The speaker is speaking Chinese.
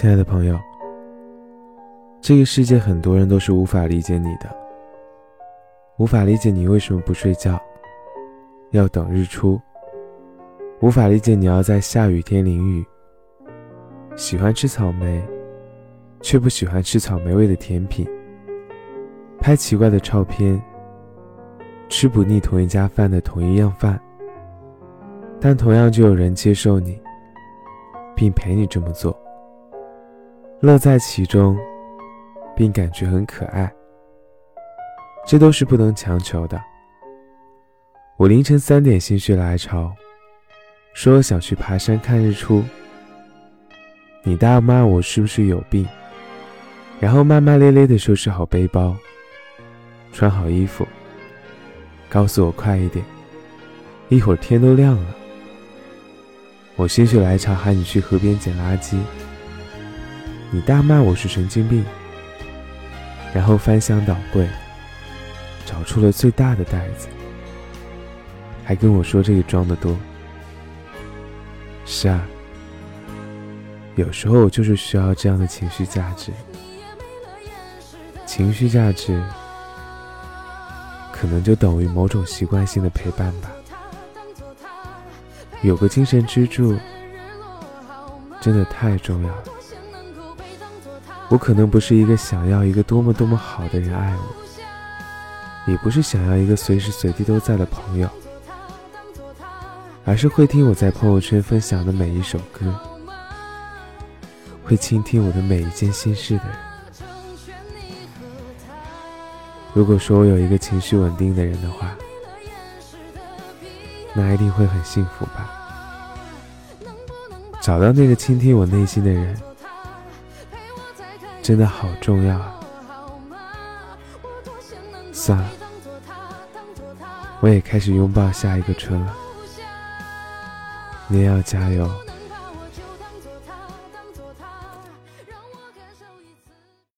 亲爱的朋友，这个世界很多人都是无法理解你的，无法理解你为什么不睡觉，要等日出，无法理解你要在下雨天淋雨，喜欢吃草莓，却不喜欢吃草莓味的甜品，拍奇怪的照片，吃不腻同一家饭的同一样饭，但同样就有人接受你，并陪你这么做。乐在其中，并感觉很可爱，这都是不能强求的。我凌晨三点心血来潮，说想去爬山看日出。你大骂我是不是有病，然后骂骂咧咧的收拾好背包，穿好衣服，告诉我快一点，一会儿天都亮了。我心血来潮喊你去河边捡垃圾。你大骂我是神经病，然后翻箱倒柜，找出了最大的袋子，还跟我说这个装的多。是啊，有时候我就是需要这样的情绪价值，情绪价值可能就等于某种习惯性的陪伴吧。有个精神支柱，真的太重要了。我可能不是一个想要一个多么多么好的人爱我，也不是想要一个随时随地都在的朋友，而是会听我在朋友圈分享的每一首歌，会倾听我的每一件心事的人。如果说我有一个情绪稳定的人的话，那一定会很幸福吧。找到那个倾听我内心的人。真的好重要啊！算了，我也开始拥抱下一个春了。你也要加油。